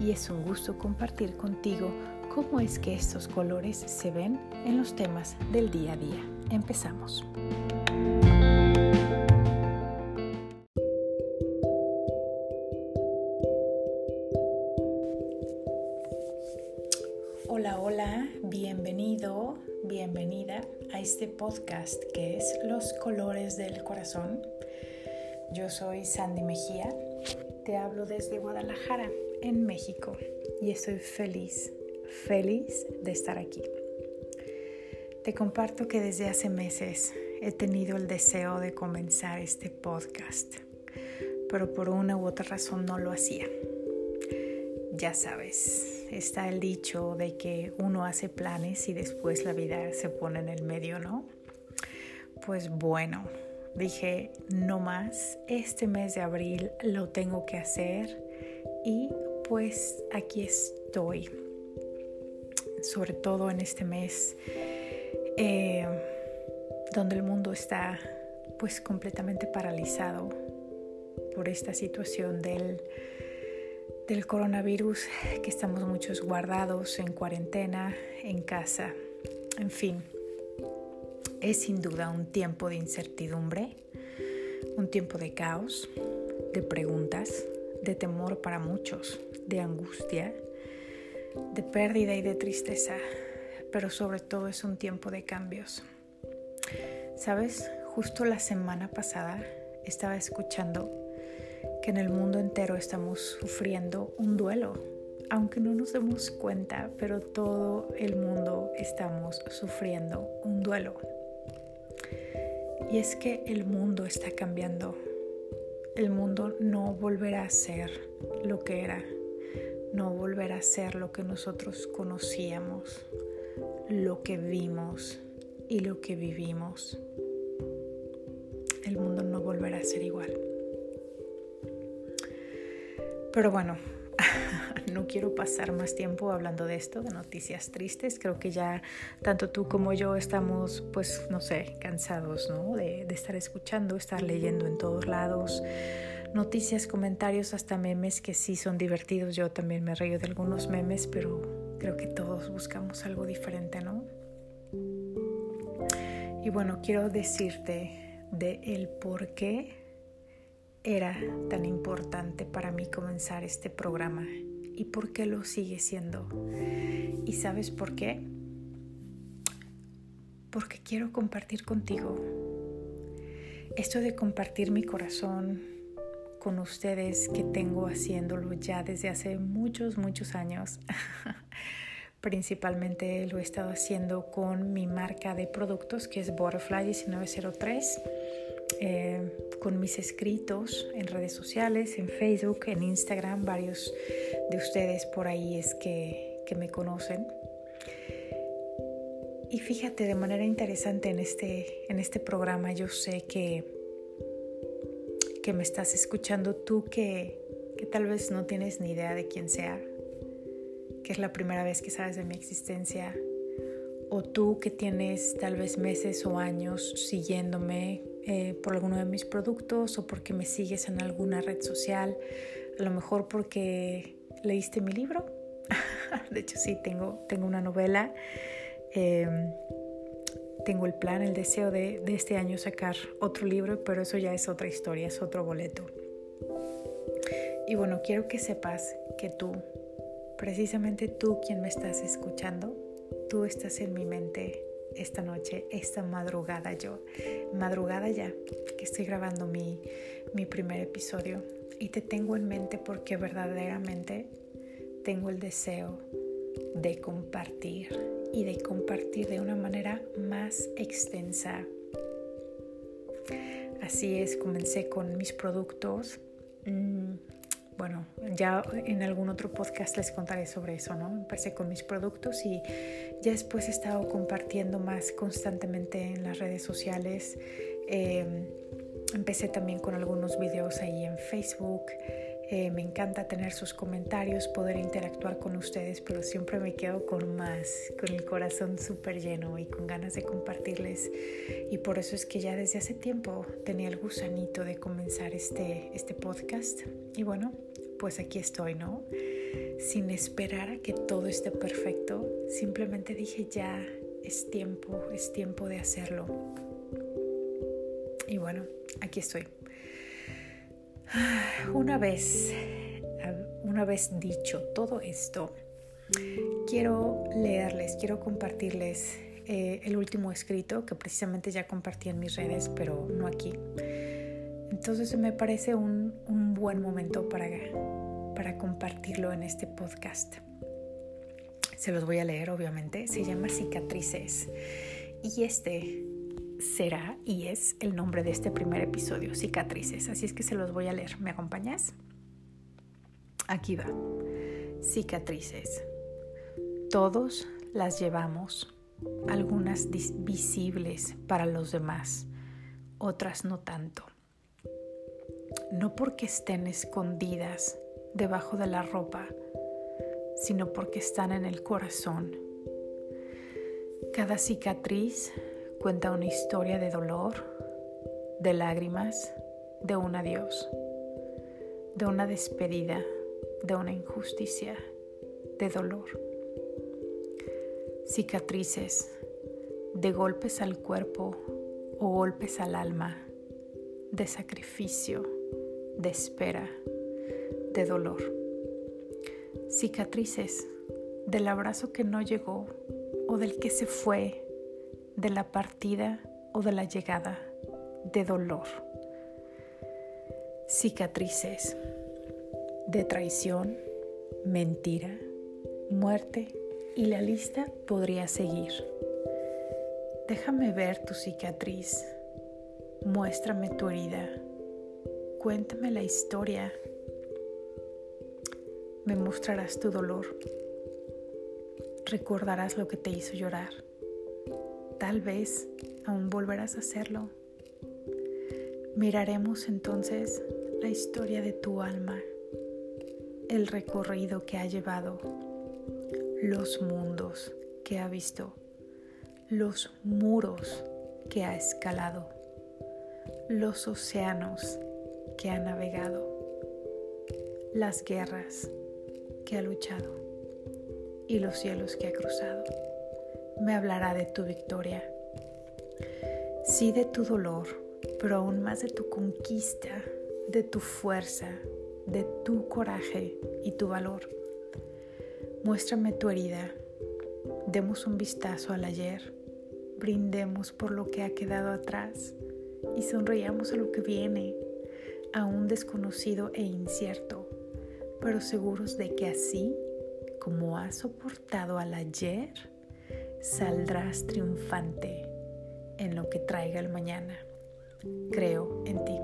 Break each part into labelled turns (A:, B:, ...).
A: y es un gusto compartir contigo cómo es que estos colores se ven en los temas del día a día. Empezamos. Hola, hola, bienvenido, bienvenida a este podcast que es Los colores del corazón. Yo soy Sandy Mejía te hablo desde Guadalajara, en México, y estoy feliz, feliz de estar aquí. Te comparto que desde hace meses he tenido el deseo de comenzar este podcast, pero por una u otra razón no lo hacía. Ya sabes, está el dicho de que uno hace planes y después la vida se pone en el medio, ¿no? Pues bueno, dije, no más, este mes de abril lo tengo que hacer y pues aquí estoy, sobre todo en este mes eh, donde el mundo está pues completamente paralizado por esta situación del, del coronavirus, que estamos muchos guardados en cuarentena, en casa, en fin. Es sin duda un tiempo de incertidumbre, un tiempo de caos, de preguntas, de temor para muchos, de angustia, de pérdida y de tristeza, pero sobre todo es un tiempo de cambios. ¿Sabes? Justo la semana pasada estaba escuchando que en el mundo entero estamos sufriendo un duelo, aunque no nos demos cuenta, pero todo el mundo estamos sufriendo un duelo. Y es que el mundo está cambiando. El mundo no volverá a ser lo que era. No volverá a ser lo que nosotros conocíamos, lo que vimos y lo que vivimos. El mundo no volverá a ser igual. Pero bueno, no quiero pasar más tiempo hablando de esto, de noticias tristes. Creo que ya tanto tú como yo estamos, pues, no sé, cansados, ¿no? De, estar escuchando, estar leyendo en todos lados noticias, comentarios, hasta memes que sí son divertidos. Yo también me río de algunos memes, pero creo que todos buscamos algo diferente, ¿no? Y bueno, quiero decirte de el por qué era tan importante para mí comenzar este programa y por qué lo sigue siendo. ¿Y sabes por qué? Porque quiero compartir contigo. Esto de compartir mi corazón con ustedes que tengo haciéndolo ya desde hace muchos, muchos años. Principalmente lo he estado haciendo con mi marca de productos que es Butterfly 1903 eh, con mis escritos en redes sociales, en Facebook, en Instagram, varios de ustedes por ahí es que, que me conocen. Y fíjate, de manera interesante en este, en este programa yo sé que, que me estás escuchando tú que, que tal vez no tienes ni idea de quién sea, que es la primera vez que sabes de mi existencia, o tú que tienes tal vez meses o años siguiéndome eh, por alguno de mis productos o porque me sigues en alguna red social, a lo mejor porque leíste mi libro. de hecho, sí, tengo, tengo una novela. Em, tengo el plan, el deseo de, de este año sacar otro libro, pero eso ya es otra historia, es otro boleto. Y bueno, quiero que sepas que tú, precisamente tú quien me estás escuchando, tú estás en mi mente esta noche, esta madrugada yo, madrugada ya, que estoy grabando mi, mi primer episodio y te tengo en mente porque verdaderamente tengo el deseo de compartir y de compartir de una manera más extensa. Así es, comencé con mis productos. Mm, bueno, ya en algún otro podcast les contaré sobre eso, ¿no? Empecé con mis productos y ya después he estado compartiendo más constantemente en las redes sociales. Em, empecé también con algunos videos ahí en Facebook. Eh, me encanta tener sus comentarios, poder interactuar con ustedes, pero siempre me quedo con más, con el corazón súper lleno y con ganas de compartirles. Y por eso es que ya desde hace tiempo tenía el gusanito de comenzar este, este podcast. Y bueno, pues aquí estoy, ¿no? Sin esperar a que todo esté perfecto, simplemente dije ya es tiempo, es tiempo de hacerlo. Y bueno, aquí estoy. Una vez, una vez dicho todo esto, quiero leerles, quiero compartirles eh, el último escrito que precisamente ya compartí en mis redes, pero no aquí. Entonces me parece un, buen momento para compartirlo en este podcast. Se los voy a leer, obviamente. Se llama Cicatrices. Y este será y es el nombre de este primer episodio, cicatrices. Así es que se los voy a leer. ¿Me acompañas? Aquí va. Cicatrices. Todos las llevamos, algunas visibles para los demás, otras no tanto. No porque estén escondidas debajo de la ropa, sino porque están en el corazón. Cada cicatriz cuenta una historia de dolor, de lágrimas, de un adiós, de una despedida, de una injusticia, de dolor. Cicatrices, de golpes al cuerpo o golpes al alma, de sacrificio, de espera, de dolor. Cicatrices del abrazo que no llegó o del que se fue de la partida o de la llegada, de dolor. Cicatrices de traición, mentira, muerte y la lista podría seguir. Déjame ver tu cicatriz, muéstrame tu herida, cuéntame la historia, me mostrarás tu dolor, recordarás lo que te hizo llorar Tal vez aún volverás a hacerlo. Miraremos entonces la historia de tu alma, el recorrido que ha llevado, los mundos que ha visto, los muros que ha escalado, los océanos que ha navegado, las guerras que ha luchado y los cielos que ha cruzado me hablará de tu victoria. Sí de tu dolor, pero aún más de tu conquista, de tu fuerza, de tu coraje y tu valor. Muéstrame tu herida, demos un vistazo al ayer, brindemos por lo que ha quedado atrás y sonreíamos a lo que viene, aún desconocido e incierto, pero seguros de que así como has soportado al ayer, saldrás triunfante en lo que traiga el mañana. Creo en ti.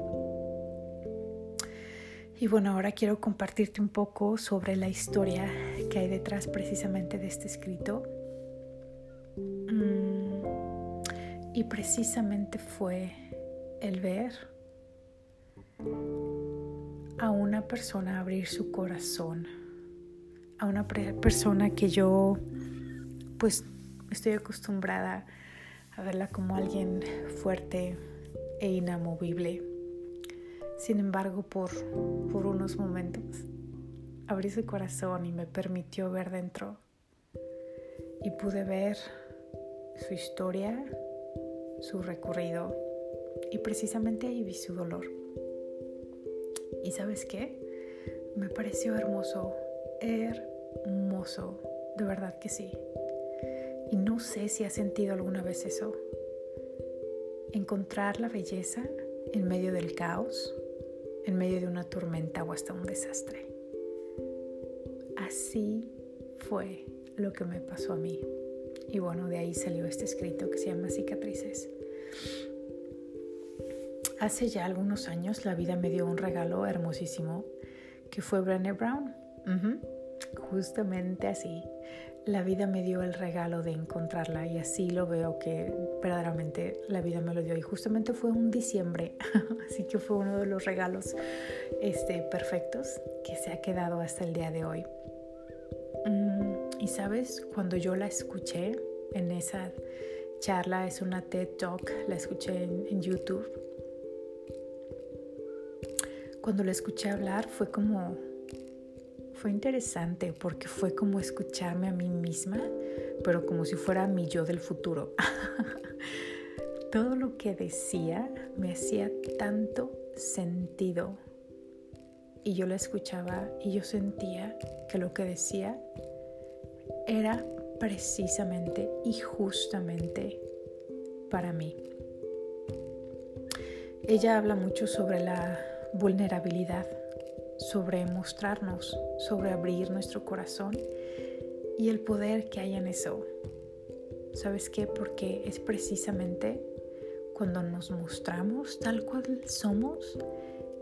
A: Y bueno, ahora quiero compartirte un poco sobre la historia que hay detrás precisamente de este escrito. Mm, y precisamente fue el ver a una persona abrir su corazón, a una persona que yo pues Estoy acostumbrada a verla como alguien fuerte e inamovible. Sin embargo, por, por unos momentos abrí su corazón y me permitió ver dentro. Y pude ver su historia, su recorrido. Y precisamente ahí vi su dolor. ¿Y sabes qué? Me pareció hermoso, hermoso, de verdad que sí. Y no sé si has sentido alguna vez eso. Encontrar la belleza en medio del caos, en medio de una tormenta o hasta un desastre. Así fue lo que me pasó a mí. Y bueno, de ahí salió este escrito que se llama Cicatrices. Hace ya algunos años la vida me dio un regalo hermosísimo que fue Brené Brown. Justamente así. La vida me dio el regalo de encontrarla y así lo veo que verdaderamente la vida me lo dio. Y justamente fue un diciembre, así que fue uno de los regalos este, perfectos que se ha quedado hasta el día de hoy. Mm, y sabes, cuando yo la escuché en esa charla, es una TED Talk, la escuché en YouTube. Cuando la escuché hablar fue como fue interesante porque fue como escucharme a mí misma, pero como si fuera mi yo del futuro. Todo lo que decía me hacía tanto sentido. Y yo la escuchaba y yo sentía que lo que decía era precisamente y justamente para mí. Ella habla mucho sobre la vulnerabilidad sobre mostrarnos, sobre abrir nuestro corazón y el poder que hay en eso. ¿Sabes qué? Porque es precisamente cuando nos mostramos tal cual somos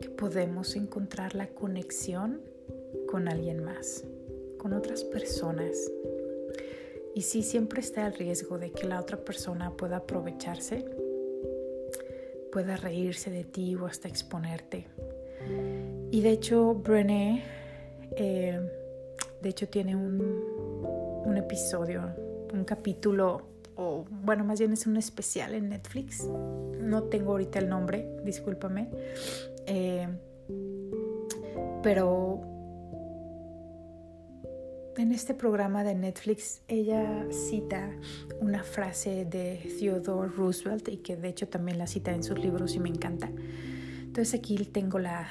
A: que podemos encontrar la conexión con alguien más, con otras personas. Y si siempre está el riesgo de que la otra persona pueda aprovecharse, pueda reírse de ti o hasta exponerte. Y de hecho, Brené, eh, de hecho, tiene un, un, episodio, un capítulo, o bueno, más bien es un especial en Netflix. No tengo ahorita el nombre, discúlpame. Eh, pero en este programa de Netflix ella cita una frase de Theodore Roosevelt y que de hecho también la cita en sus libros y me encanta. Entonces aquí tengo la,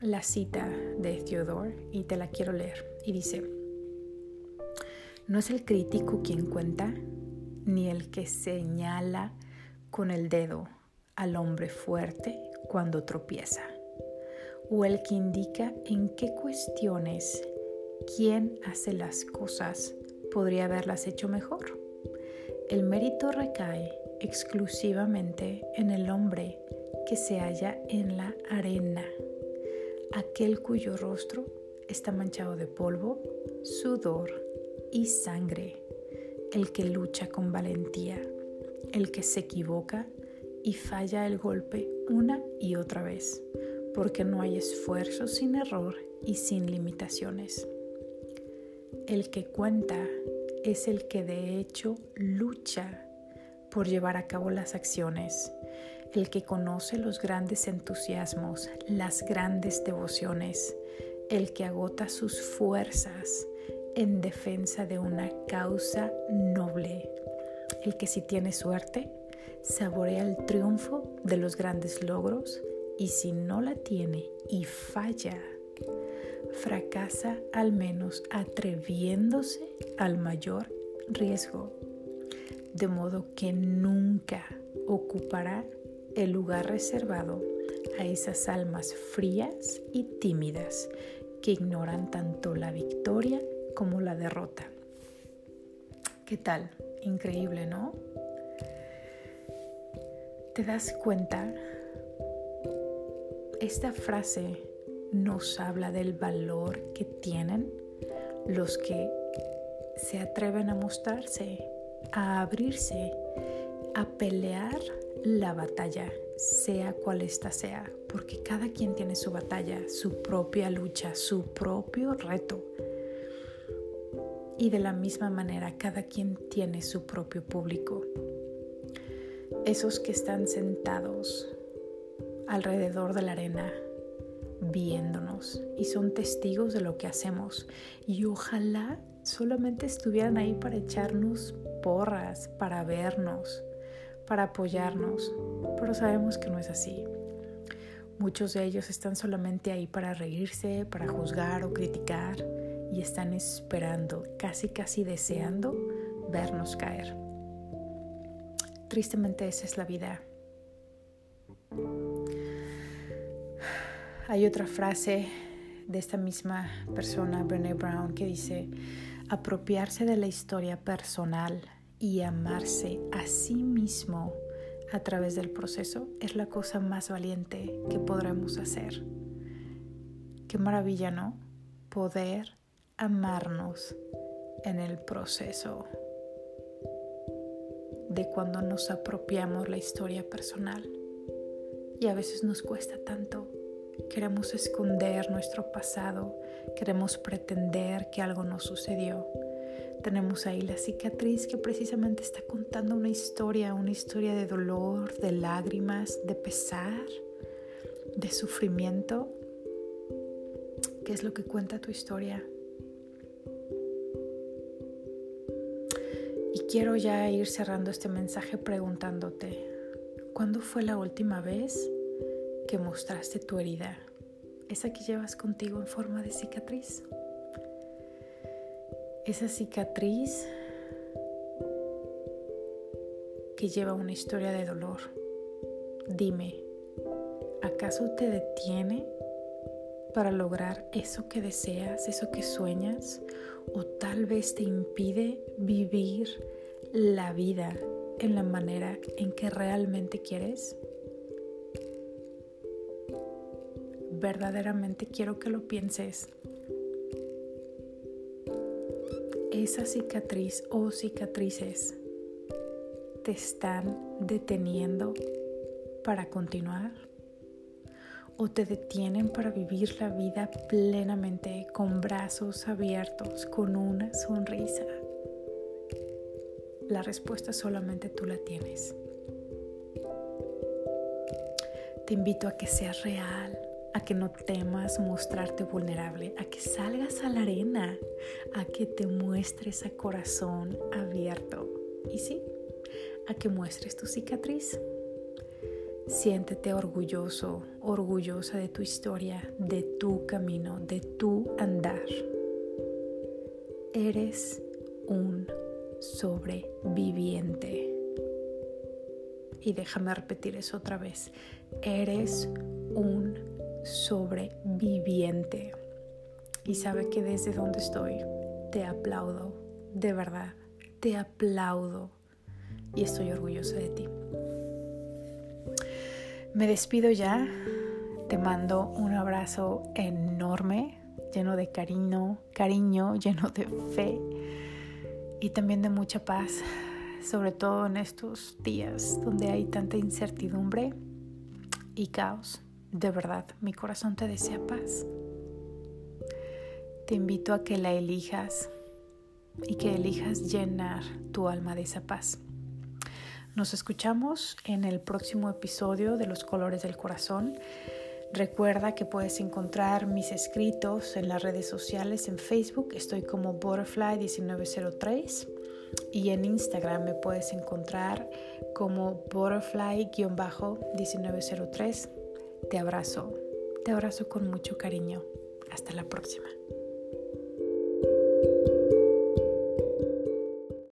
A: la cita de Theodore y te la quiero leer. Y dice, no es el crítico quien cuenta, ni el que señala con el dedo al hombre fuerte cuando tropieza, o el que indica en qué cuestiones quién hace las cosas podría haberlas hecho mejor. El mérito recae exclusivamente en el hombre que se halla en la arena aquel cuyo rostro está manchado de polvo, sudor y sangre, el que lucha con valentía, el que se equivoca y falla el golpe una y otra vez, porque no hay esfuerzo sin error y sin limitaciones. El que cuenta es el que de hecho lucha por llevar a cabo las acciones. El que conoce los grandes entusiasmos, las grandes devociones, el que agota sus fuerzas en defensa de una causa noble, el que si tiene suerte, saborea el triunfo de los grandes logros y si no la tiene y falla, fracasa al menos atreviéndose al mayor riesgo, de modo que nunca ocupará el lugar reservado a esas almas frías y tímidas que ignoran tanto la victoria como la derrota. ¿Qué tal? Increíble, ¿no? ¿Te das cuenta? Esta frase nos habla del valor que tienen los que se atreven a mostrarse, a abrirse, a pelear la batalla, sea cual ésta sea, porque cada quien tiene su batalla, su propia lucha, su propio reto. Y de la misma manera, cada quien tiene su propio público. Esos que están sentados alrededor de la arena, viéndonos y son testigos de lo que hacemos. Y ojalá solamente estuvieran ahí para echarnos porras, para vernos, para apoyarnos, pero sabemos que no es así. Muchos de ellos están solamente ahí para reírse, para juzgar o criticar y están esperando, casi casi deseando vernos caer. Tristemente esa es la vida. Hay otra frase de esta misma persona, Brené Brown, que dice, apropiarse de la historia personal y amarse a sí mismo a través del proceso es la cosa más valiente que podremos hacer. qué maravilla, ¿no? Poder amarnos en el proceso de cuando nos apropiamos la historia personal. Y a veces nos cuesta tanto. Queremos esconder nuestro pasado, queremos pretender que algo nos sucedió. Tenemos ahí la cicatriz que precisamente está contando una historia, una historia de dolor, de lágrimas, de pesar, de sufrimiento. ¿Qué es lo que cuenta tu historia? Y quiero ya ir cerrando este mensaje preguntándote, ¿cuándo fue la última vez que mostraste tu herida? Esa que llevas contigo en forma de cicatriz. Esa cicatriz que lleva una historia de dolor. Dime, ¿acaso te detiene para lograr eso que deseas, eso que sueñas? ¿O tal vez te impide vivir la vida en la manera en que realmente quieres? Verdaderamente quiero que lo pienses. Esa cicatriz o cicatrices te están deteniendo para continuar o te detienen para vivir la vida plenamente con brazos abiertos, con una sonrisa? La respuesta solamente tú la tienes. Te invito a que seas real, a que no temas mostrarte vulnerable, a que salgas a la arena, a que te muestres a corazón abierto. Y sí, a que muestres tu cicatriz. Siéntete orgulloso, orgullosa de tu historia, de tu camino, de tu andar. Eres un sobreviviente. Y déjame repetir eso otra vez. Eres un sobreviviente. Y sabe que desde donde estoy, te aplaudo, de verdad, te aplaudo. Y estoy orgullosa de ti. Me despido ya. Te mando un abrazo enorme, lleno de cariño, cariño, lleno de fe y también de mucha paz, sobre todo en estos días donde hay tanta incertidumbre y caos. De verdad, mi corazón te desea paz. Te invito a que la elijas y que elijas llenar tu alma de esa paz. Nos escuchamos en el próximo episodio de Los Colores del Corazón. Recuerda que puedes encontrar mis escritos en las redes sociales. En Facebook estoy como Butterfly1903 y en Instagram me puedes encontrar como Butterfly-1903. Te abrazo, te abrazo con mucho cariño. Hasta la próxima.